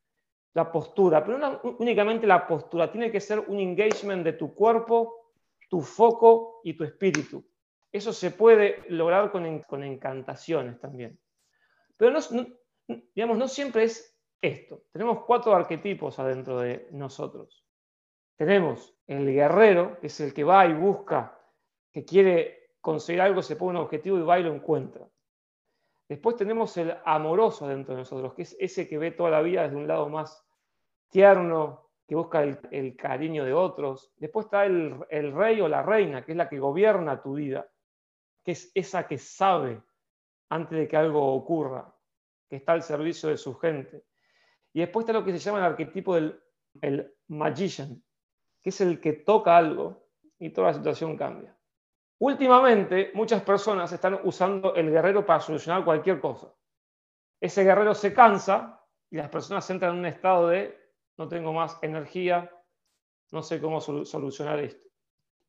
[SPEAKER 3] la postura, pero no únicamente la postura, tiene que ser un engagement de tu cuerpo, tu foco y tu espíritu. Eso se puede lograr con, con encantaciones también. Pero no, digamos, no siempre es esto. Tenemos cuatro arquetipos adentro de nosotros. Tenemos el guerrero, que es el que va y busca, que quiere conseguir algo, se pone un objetivo y va y lo encuentra. Después tenemos el amoroso dentro de nosotros, que es ese que ve toda la vida desde un lado más tierno, que busca el, cariño de otros. Después está el, el rey o la reina, que es la que gobierna tu vida, que es esa que sabe antes de que algo ocurra, que está al servicio de su gente. Y después está lo que se llama el arquetipo del el magician, que es el que toca algo y toda la situación cambia. Últimamente, muchas personas están usando el guerrero para solucionar cualquier cosa. Ese guerrero se cansa y las personas entran en un estado de no tengo más energía, no sé cómo solucionar esto.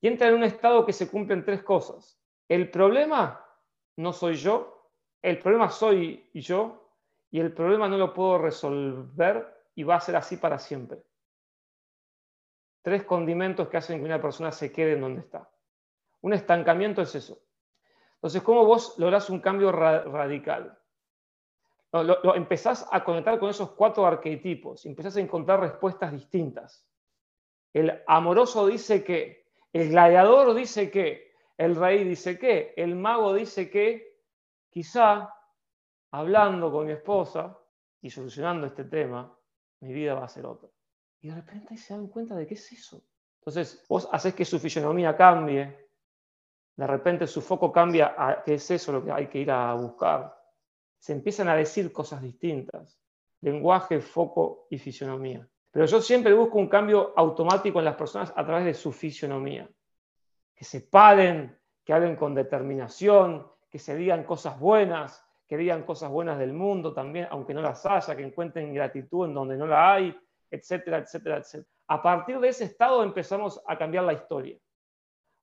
[SPEAKER 3] Y entra en un estado que se cumplen tres cosas. El problema no soy yo, el problema soy yo y el problema no lo puedo resolver y va a ser así para siempre. Tres condimentos que hacen que una persona se quede en donde está. Un estancamiento es eso. Entonces, ¿cómo vos lográs un cambio radical? Lo, empezás a conectar con esos cuatro arquetipos, empezás a encontrar respuestas distintas. El amoroso dice que, el gladiador dice que, el rey dice que, el mago dice que, quizá hablando con mi esposa y solucionando este tema, mi vida va a ser otra. Y de repente se dan cuenta de qué es eso. Entonces, vos haces que su fisionomía cambie, de repente su foco cambia a qué es eso lo que hay que ir a buscar. Se empiezan a decir cosas distintas. Lenguaje, foco y fisionomía. Pero yo siempre busco un cambio automático en las personas a través de su fisionomía. Que se paren, que hablen con determinación, que se digan cosas buenas, que digan cosas buenas del mundo también, aunque no las haya, que encuentren gratitud en donde no la hay, etcétera, etcétera, etcétera. A partir de ese estado empezamos a cambiar la historia.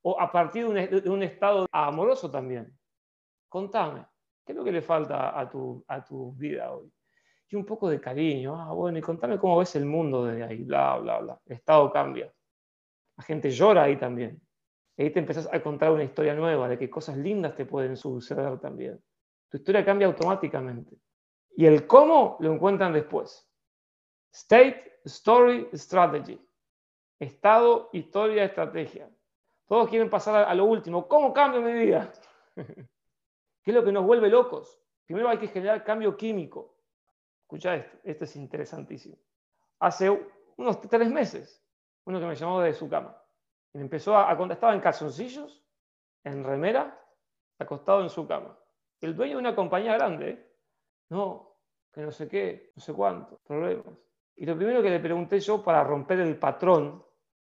[SPEAKER 3] O a partir de un, estado amoroso también. Contame, ¿qué es lo que le falta a tu, a tu vida hoy? Y un poco de cariño. Ah, bueno, y contame cómo ves el mundo desde ahí, bla, bla, bla. El estado cambia. La gente llora ahí también. Y ahí te empezás a contar una historia nueva de que cosas lindas te pueden suceder también. Tu historia cambia automáticamente. Y el cómo lo encuentran después. State, story, strategy. Estado, historia, estrategia. Todos quieren pasar a lo último. ¿Cómo cambio mi vida? ¿Qué es lo que nos vuelve locos? Primero hay que generar cambio químico. Escucha esto, esto es interesantísimo. Hace unos tres meses, uno que me llamó de su cama y me empezó a, contestar en calzoncillos, en remera, acostado en su cama el dueño de una compañía grande, no, que no sé qué, no sé cuánto, problemas. Y lo primero que le pregunté yo para romper el patrón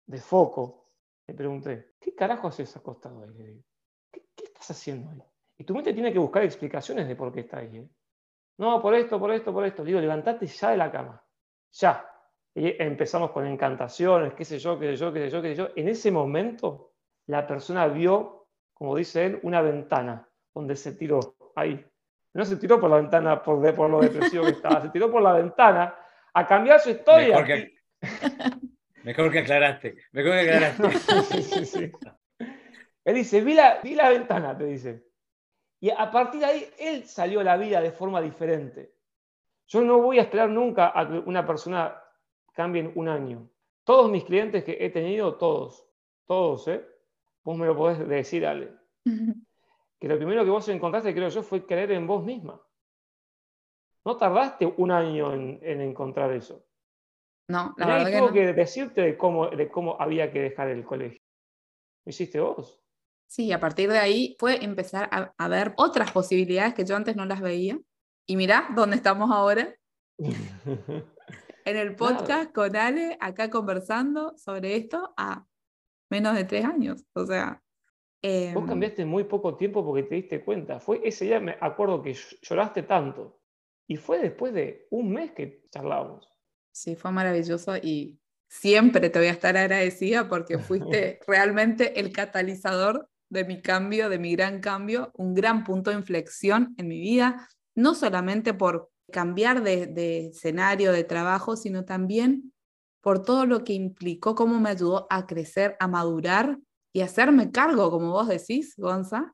[SPEAKER 3] de foco, le pregunté, ¿qué carajo haces acostado ahí? ¿Qué, estás haciendo ahí? Y tu mente tiene que buscar explicaciones de por qué está ahí. ¿eh? No, por esto, por esto, por esto. digo, levantate ya de la cama. Ya. Y empezamos con encantaciones, qué sé yo, qué sé yo, qué sé yo, qué sé yo. En ese momento, la persona vio, como dice él, una ventana donde se tiró ahí. No se tiró por la ventana por, por lo depresivo que estaba, se tiró por la ventana a cambiar su historia.
[SPEAKER 1] Mejor que, mejor que aclaraste, mejor que aclaraste. sí, sí, sí.
[SPEAKER 3] Él dice, vi la, vi la ventana, te dice. Y a partir de ahí, él salió a la vida de forma diferente. Yo no voy a esperar nunca a que una persona cambie en un año. Todos mis clientes que he tenido, todos, todos, ¿eh? Vos me lo podés decir, Ale. Que lo primero que vos encontraste, creo yo, fue creer en vos misma. No tardaste un año en, encontrar eso.
[SPEAKER 2] No, la verdad tuvo
[SPEAKER 3] que, decirte de cómo, de cómo había que dejar el colegio. Lo hiciste vos.
[SPEAKER 2] Sí, a partir de ahí fue empezar a, ver otras posibilidades que yo antes no las veía. Y mirá dónde estamos ahora. en el podcast con Ale, acá conversando sobre esto a menos de tres años. O sea.
[SPEAKER 3] Vos em, cambiaste muy poco tiempo porque te diste cuenta. Fue ese día, me acuerdo que lloraste tanto. Y fue después de un mes que charlábamos.
[SPEAKER 2] Sí, fue maravilloso y siempre te voy a estar agradecida porque fuiste realmente el catalizador de mi cambio, de mi gran cambio, un gran punto de inflexión en mi vida, no solamente por cambiar de, escenario, de trabajo, sino también por todo lo que implicó, cómo me ayudó a crecer, a madurar y hacerme cargo, como vos decís, Gonza,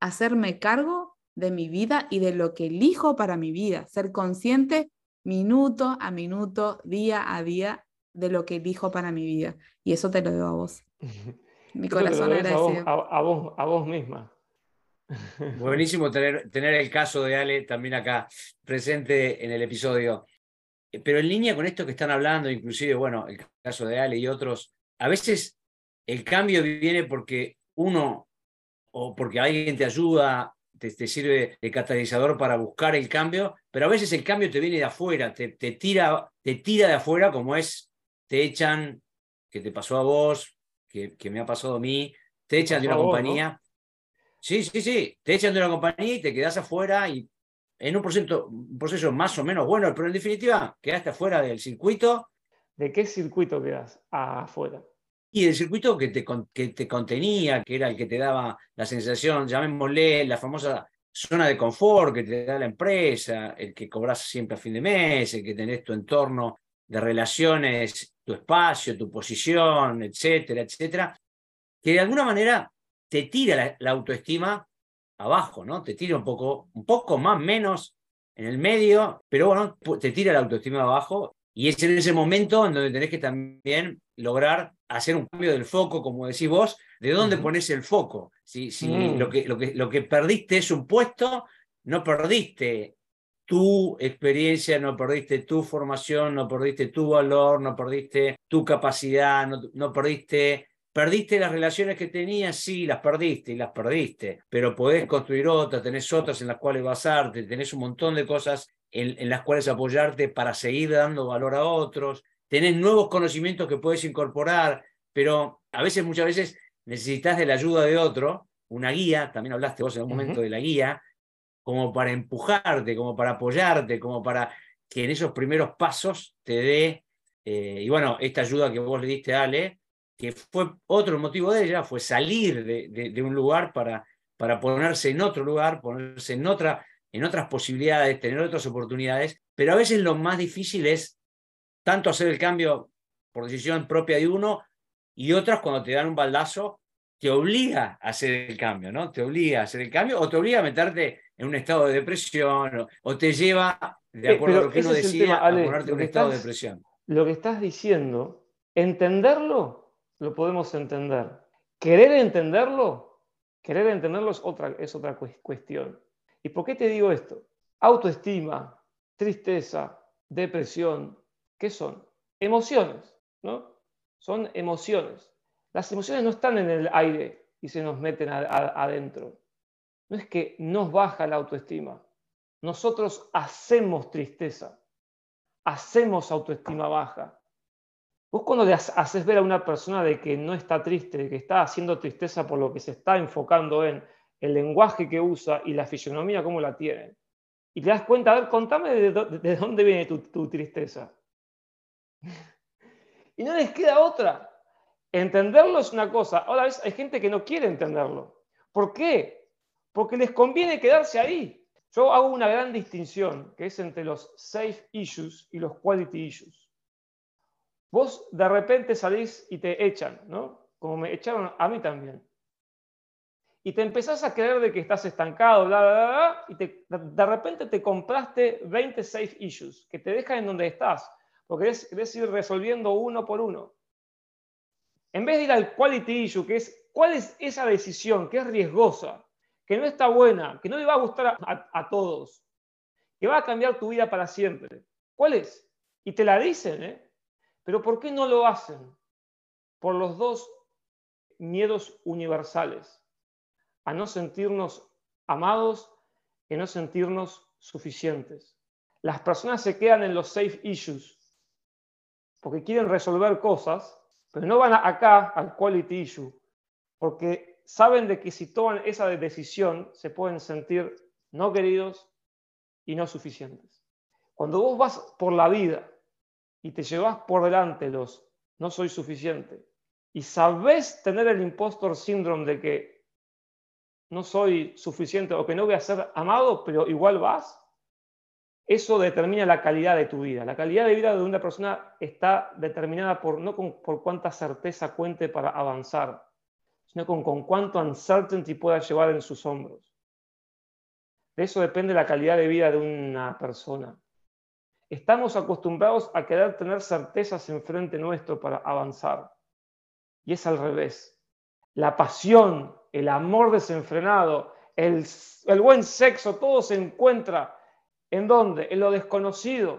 [SPEAKER 2] hacerme cargo de mi vida y de lo que elijo para mi vida, ser consciente minuto a minuto, día a día, de lo que elijo para mi vida. Y eso te lo debo a vos. Mi corazón agradecido.
[SPEAKER 3] A vos, a, vos, misma.
[SPEAKER 1] Buenísimo tener, tener el caso de Ale también acá presente en el episodio. Pero en línea con esto que están hablando, inclusive, bueno, el caso de Ale y otros, a veces el cambio viene porque uno o porque alguien te ayuda, te, te, sirve de catalizador para buscar el cambio, pero a veces el cambio te viene de afuera, te, te, tira, te tira de afuera como es, te echan, que te pasó a vos, que, me ha pasado a mí, te echan de una compañía. Sí, sí, sí, te echan de una compañía y te quedas afuera y en un proceso, un proceso más o menos bueno, pero en definitiva quedaste afuera del circuito.
[SPEAKER 3] ¿De qué circuito quedas afuera?
[SPEAKER 1] Y del circuito que te, que te contenía, que era el que te daba la sensación, llamémosle la famosa zona de confort que te da la empresa, el que cobras siempre a fin de mes, el que tenés tu entorno de relaciones, tu espacio, tu posición, etcétera, etcétera, que de alguna manera te tira la, autoestima abajo, ¿no? Te tira un poco, un poco más, menos en el medio, pero bueno, te tira la autoestima abajo y es en ese momento en donde tenés que también lograr hacer un cambio del foco, como decís vos, de dónde pones el foco. Si, si mm. lo, que, lo, que, lo que perdiste es un puesto, no perdiste tu experiencia, no perdiste tu formación, no perdiste tu valor, no perdiste tu capacidad, no, perdiste, perdiste las relaciones que tenías, sí, las perdiste y las perdiste, pero podés construir otras, tenés otras en las cuales basarte, tenés un montón de cosas en, en las cuales apoyarte para seguir dando valor a otros, tenés nuevos conocimientos que puedes incorporar, pero a veces, muchas veces necesitas de la ayuda de otro, una guía, también hablaste vos en un momento de la guía, como para empujarte, como para apoyarte, como para que en esos primeros pasos te dé, eh, y bueno, esta ayuda que vos le diste a Ale, que fue otro motivo de ella, fue salir de, un lugar para, para ponerse en otro lugar, ponerse en, otra, en otras posibilidades, tener otras oportunidades, pero a veces lo más difícil es tanto hacer el cambio por decisión propia de uno y otras cuando te dan un baldazo, te obliga a hacer el cambio, ¿no? Te obliga a hacer el cambio o te obliga a meterte en un estado de depresión o, te lleva, de eh, acuerdo a lo que uno decía, a ponerte en un estado de depresión.
[SPEAKER 3] Lo que estás diciendo, entenderlo, lo podemos entender. Querer entenderlo, querer entenderlo es otra, es otra cuestión. ¿Y por qué te digo esto? Autoestima, tristeza, depresión, ¿qué son? Emociones, ¿no? Son emociones. Las emociones no están en el aire y se nos meten adentro no es que nos baja la autoestima. Nosotros hacemos tristeza, hacemos autoestima baja. Vos cuando le haces ver a una persona de que no está triste, de que está haciendo tristeza por lo que se está enfocando en el lenguaje que usa y la fisionomía, cómo la tiene, y te das cuenta, a ver, contame de, dónde viene tu, tristeza. Y no les queda otra. Entenderlo es una cosa. Ahora hay gente que no quiere entenderlo. ¿Por qué? Porque les conviene quedarse ahí. Yo hago una gran distinción que es entre los safe issues y los quality issues. Vos de repente salís y te echan, ¿no? Como me echaron a mí también. Y te empezás a creer de que estás estancado, bla, bla, bla, y de repente te compraste 20 safe issues que te dejan en donde estás, porque querés ir resolviendo uno por uno. En vez de ir al quality issue, que es cuál es esa decisión que es riesgosa, que no está buena, que no le va a gustar a, todos, que va a cambiar tu vida para siempre. ¿Cuál es? Y te la dicen, ¿eh? Pero ¿por qué no lo hacen? Por los dos miedos universales, a no sentirnos amados y no sentirnos suficientes. Las personas se quedan en los safe issues porque quieren resolver cosas, pero no van acá al quality issue, porque saben de que si toman esa decisión se pueden sentir no queridos y no suficientes. Cuando vos vas por la vida y te llevas por delante los no soy suficiente y sabes tener el impostor síndrome de que no soy suficiente o que no voy a ser amado, pero igual vas, eso determina la calidad de tu vida. La calidad de vida de una persona está determinada por no por cuánta certeza cuente para avanzar, sino con, con cuánto uncertainty pueda llevar en sus hombros. De eso depende la calidad de vida de una persona. Estamos acostumbrados a querer tener certezas enfrente nuestro para avanzar. Y es al revés. La pasión, el amor desenfrenado, el, buen sexo, todo se encuentra en dónde? En lo desconocido.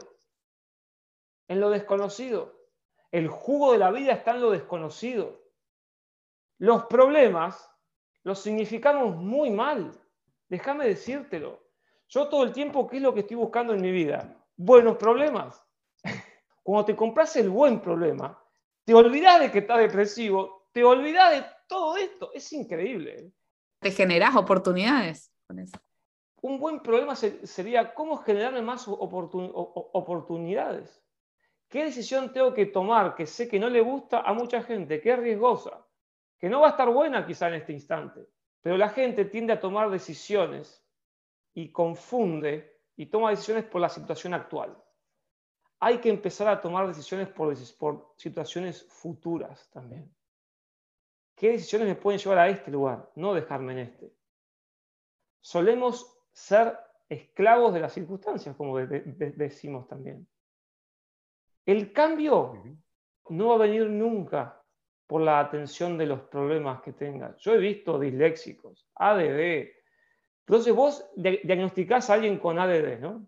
[SPEAKER 3] En lo desconocido. El jugo de la vida está en lo desconocido. Los problemas los significamos muy mal. Déjame decírtelo. Yo todo el tiempo, ¿qué es lo que estoy buscando en mi vida? Buenos problemas. Cuando te compras el buen problema, te olvidas de que estás depresivo, te olvidas de todo esto. Es increíble.
[SPEAKER 2] Te generas oportunidades con eso.
[SPEAKER 3] Un buen problema sería cómo generarme más oportunidades. ¿Qué decisión tengo que tomar que sé que no le gusta a mucha gente, que es riesgosa? que no va a estar buena quizá en este instante, pero la gente tiende a tomar decisiones y confunde y toma decisiones por la situación actual. Hay que empezar a tomar decisiones por, por situaciones futuras también. ¿Qué decisiones me pueden llevar a este lugar? No dejarme en este. Solemos ser esclavos de las circunstancias, como decimos también. El cambio no va a venir nunca por la atención de los problemas que tengas. Yo he visto disléxicos, ADD. Entonces vos diagnosticás a alguien con ADD, ¿no?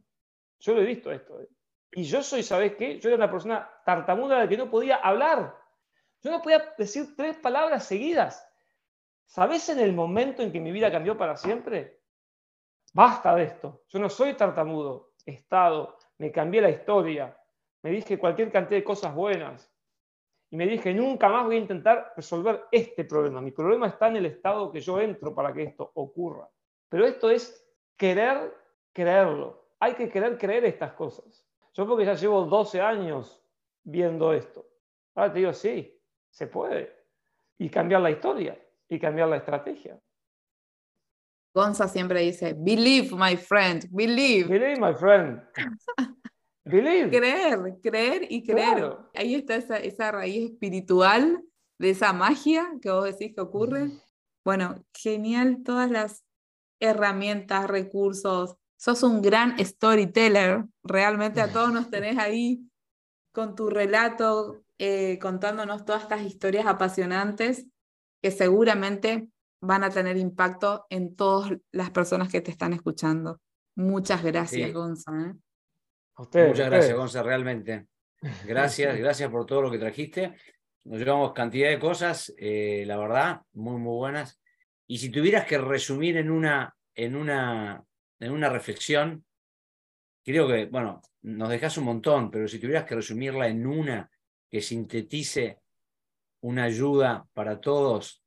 [SPEAKER 3] Yo lo he visto esto. ¿eh? Y yo soy, ¿sabés qué? Yo era una persona tartamuda de que no podía hablar. Yo no podía decir tres palabras seguidas. ¿Sabés en el momento en que mi vida cambió para siempre? Basta de esto. Yo no soy tartamudo. Estado, me cambié la historia, me dije cualquier cantidad de cosas buenas y me dije, nunca más voy a intentar resolver este problema. Mi problema está en el estado que yo entro para que esto ocurra. Pero esto es querer creerlo. Hay que querer creer estas cosas. Yo porque ya llevo 12 años viendo esto. Ahora te digo, sí, se puede. Y cambiar la historia y cambiar la estrategia.
[SPEAKER 2] Gonza siempre dice, believe, my friend, believe.
[SPEAKER 3] Believe, my friend.
[SPEAKER 2] Creer, creer y creer. Ahí está esa, raíz espiritual de esa magia que vos decís que ocurre. Bueno, genial todas las herramientas, recursos. Sos un gran storyteller. Realmente a todos nos tenés ahí con tu relato, eh, contándonos todas estas historias apasionantes que seguramente van a tener impacto en todas las personas que te están escuchando. Muchas gracias, Gonzalo. ¿eh?
[SPEAKER 1] Muchas gracias, Gonza, realmente. Gracias, gracias por todo lo que trajiste. Nos llevamos cantidad de cosas, eh, la verdad, muy, muy buenas. Y si tuvieras que resumir en una, en una, en una reflexión, creo que, bueno, nos dejas un montón, pero si tuvieras que resumirla en una que sintetice una ayuda para todos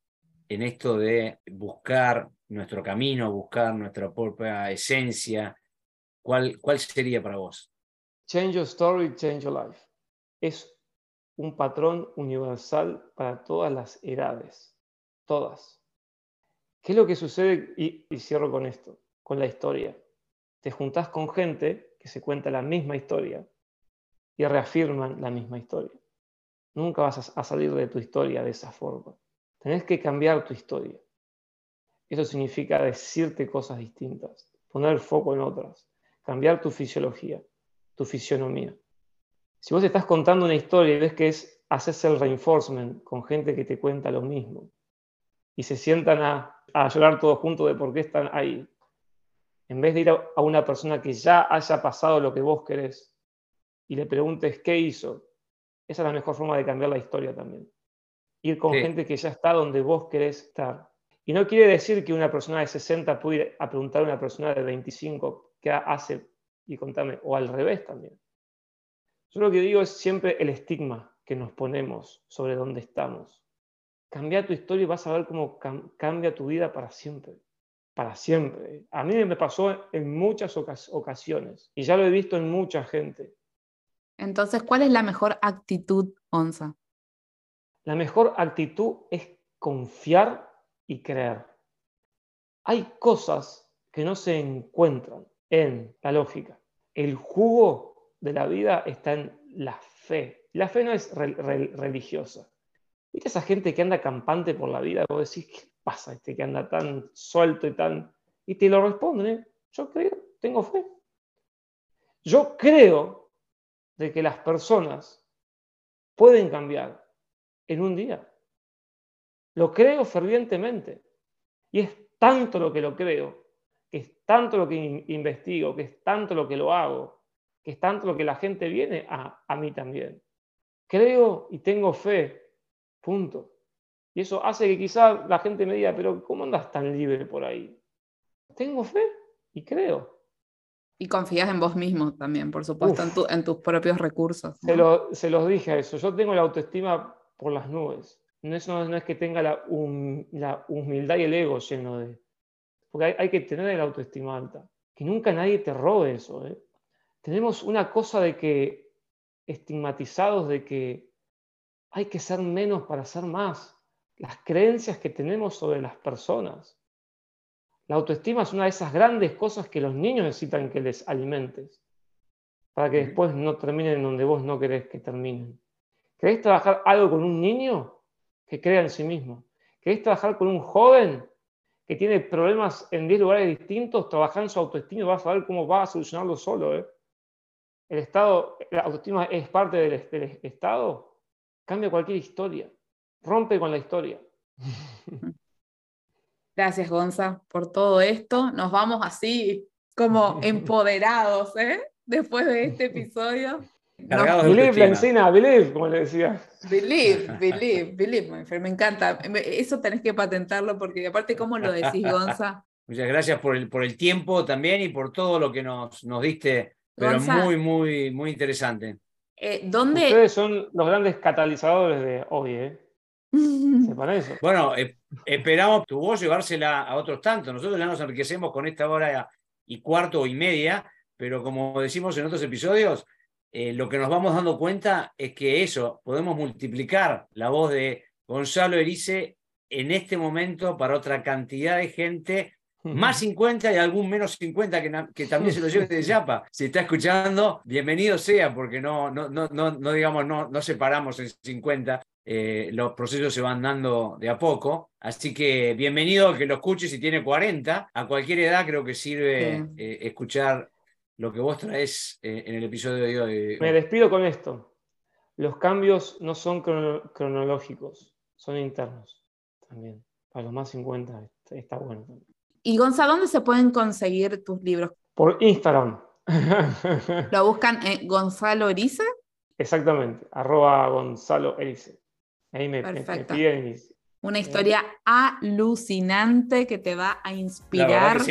[SPEAKER 1] en esto de buscar nuestro camino, buscar nuestra propia esencia, ¿cuál, cuál sería para vos?
[SPEAKER 3] Change your story, change your life. Es un patrón universal para todas las edades, todas. ¿Qué es lo que sucede? Y, cierro con esto, con la historia. Te juntás con gente que se cuenta la misma historia y reafirman la misma historia. Nunca vas a salir de tu historia de esa forma. Tenés que cambiar tu historia. Eso significa decirte cosas distintas, poner el foco en otras, cambiar tu fisiología, tu fisionomía. Si vos estás contando una historia y ves que es haces el reinforcement con gente que te cuenta lo mismo y se sientan a, a llorar todos juntos de por qué están ahí, en vez de ir a, una persona que ya haya pasado lo que vos querés y le preguntes qué hizo, esa es la mejor forma de cambiar la historia también. Ir con gente que ya está donde vos querés estar. Y no quiere decir que una persona de 60 pueda ir a preguntar a una persona de 25 qué hace y contarme, o al revés también. Yo lo que digo es siempre el estigma que nos ponemos sobre dónde estamos. Cambia tu historia y vas a ver cómo cambia tu vida para siempre. Para siempre. A mí me pasó en muchas ocasiones y ya lo he visto en mucha gente.
[SPEAKER 2] Entonces, ¿cuál es la mejor actitud, Onza?
[SPEAKER 3] La mejor actitud es confiar y creer. Hay cosas que no se encuentran en la lógica. El jugo de la vida está en la fe. La fe no es religiosa. ¿Viste esa gente que anda campante por la vida? Vos decís, ¿qué pasa este que anda tan suelto y tan... Y te lo responden, ¿eh? yo creo, tengo fe. Yo creo de que las personas pueden cambiar en un día. Lo creo fervientemente. Y es tanto lo que lo creo, que es tanto lo que investigo, que es tanto lo que lo hago, que es tanto lo que la gente viene a, a mí también. Creo y tengo fe, punto. Y eso hace que quizá la gente me diga, pero ¿cómo andas tan libre por ahí? Tengo fe y creo.
[SPEAKER 2] Y confías en vos mismo también, por supuesto, en, tus propios recursos.
[SPEAKER 3] Se, se, los dije a eso. Yo tengo la autoestima por las nubes. No es, no, es que tenga la, la, humildad y el ego lleno de... Porque hay, hay, que tener el autoestima alta. Que nunca nadie te robe eso. ¿eh? tenemos una cosa de que estigmatizados de que hay que ser menos para ser más. Las creencias que tenemos sobre las personas. La autoestima es una de esas grandes cosas que los niños necesitan que les alimentes para que después no terminen donde vos no querés que terminen. ¿Querés trabajar algo con un niño? Que crea en sí mismo. ¿Querés trabajar con un joven que tiene problemas en 10 lugares distintos? Trabajar en su autoestima y vas a ver cómo va a solucionarlo solo. ¿eh? el Estado, la autoestima es parte del, Estado, cambia cualquier historia, rompe con la historia.
[SPEAKER 2] Gracias, Gonza, por todo esto. Nos vamos así como empoderados, ¿eh? Después de este episodio.
[SPEAKER 3] believe la encina, believe, como le decía.
[SPEAKER 2] Believe, believe, believe, me encanta. Eso tenés que patentarlo porque aparte, ¿cómo lo decís, Gonza?
[SPEAKER 1] Muchas gracias por el, por el tiempo también y por todo lo que nos, nos diste pero muy, muy, muy interesante.
[SPEAKER 2] Eh, ¿dónde...
[SPEAKER 3] Ustedes son los grandes catalizadores de hoy, ¿eh?
[SPEAKER 1] ¿Sepan eso? Bueno, eh, esperamos tu voz llevársela a otros tantos. Nosotros ya nos enriquecemos con esta hora y cuarto y media, pero como decimos en otros episodios, eh, lo que nos vamos dando cuenta es que eso, podemos multiplicar la voz de Gonzalo Erice en este momento para otra cantidad de gente más 50 y algún menos 50 que, que también se lo lleve de Yapa. Si está escuchando, bienvenido sea, porque no, no, no, no, digamos, no, no separamos en 50. Eh, los procesos se van dando de a poco. Así que bienvenido que lo escuche si tiene 40. A cualquier edad creo que sirve eh, escuchar lo que vos traes eh, en el episodio de hoy.
[SPEAKER 3] Me despido con esto. Los cambios no son cronológicos, son internos también. Para los más 50 está bueno
[SPEAKER 2] y Gonzalo, ¿dónde se pueden conseguir tus libros?
[SPEAKER 3] Por Instagram.
[SPEAKER 2] ¿Lo buscan en Gonzalo Erice?
[SPEAKER 3] Exactamente, arroba Gonzalo Erice. Ahí me, piden.
[SPEAKER 2] Una historia alucinante que te va a inspirar.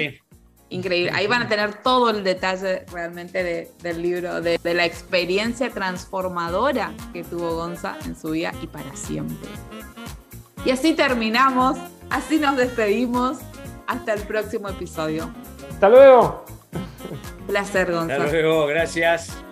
[SPEAKER 2] Increíble. Ahí van a tener todo el detalle realmente del libro, de, de, la experiencia transformadora que tuvo Gonza en su vida y para siempre. Y así terminamos, así nos despedimos. Hasta el próximo episodio.
[SPEAKER 3] Hasta luego.
[SPEAKER 2] Placer, Gonzalo.
[SPEAKER 1] Hasta luego, gracias.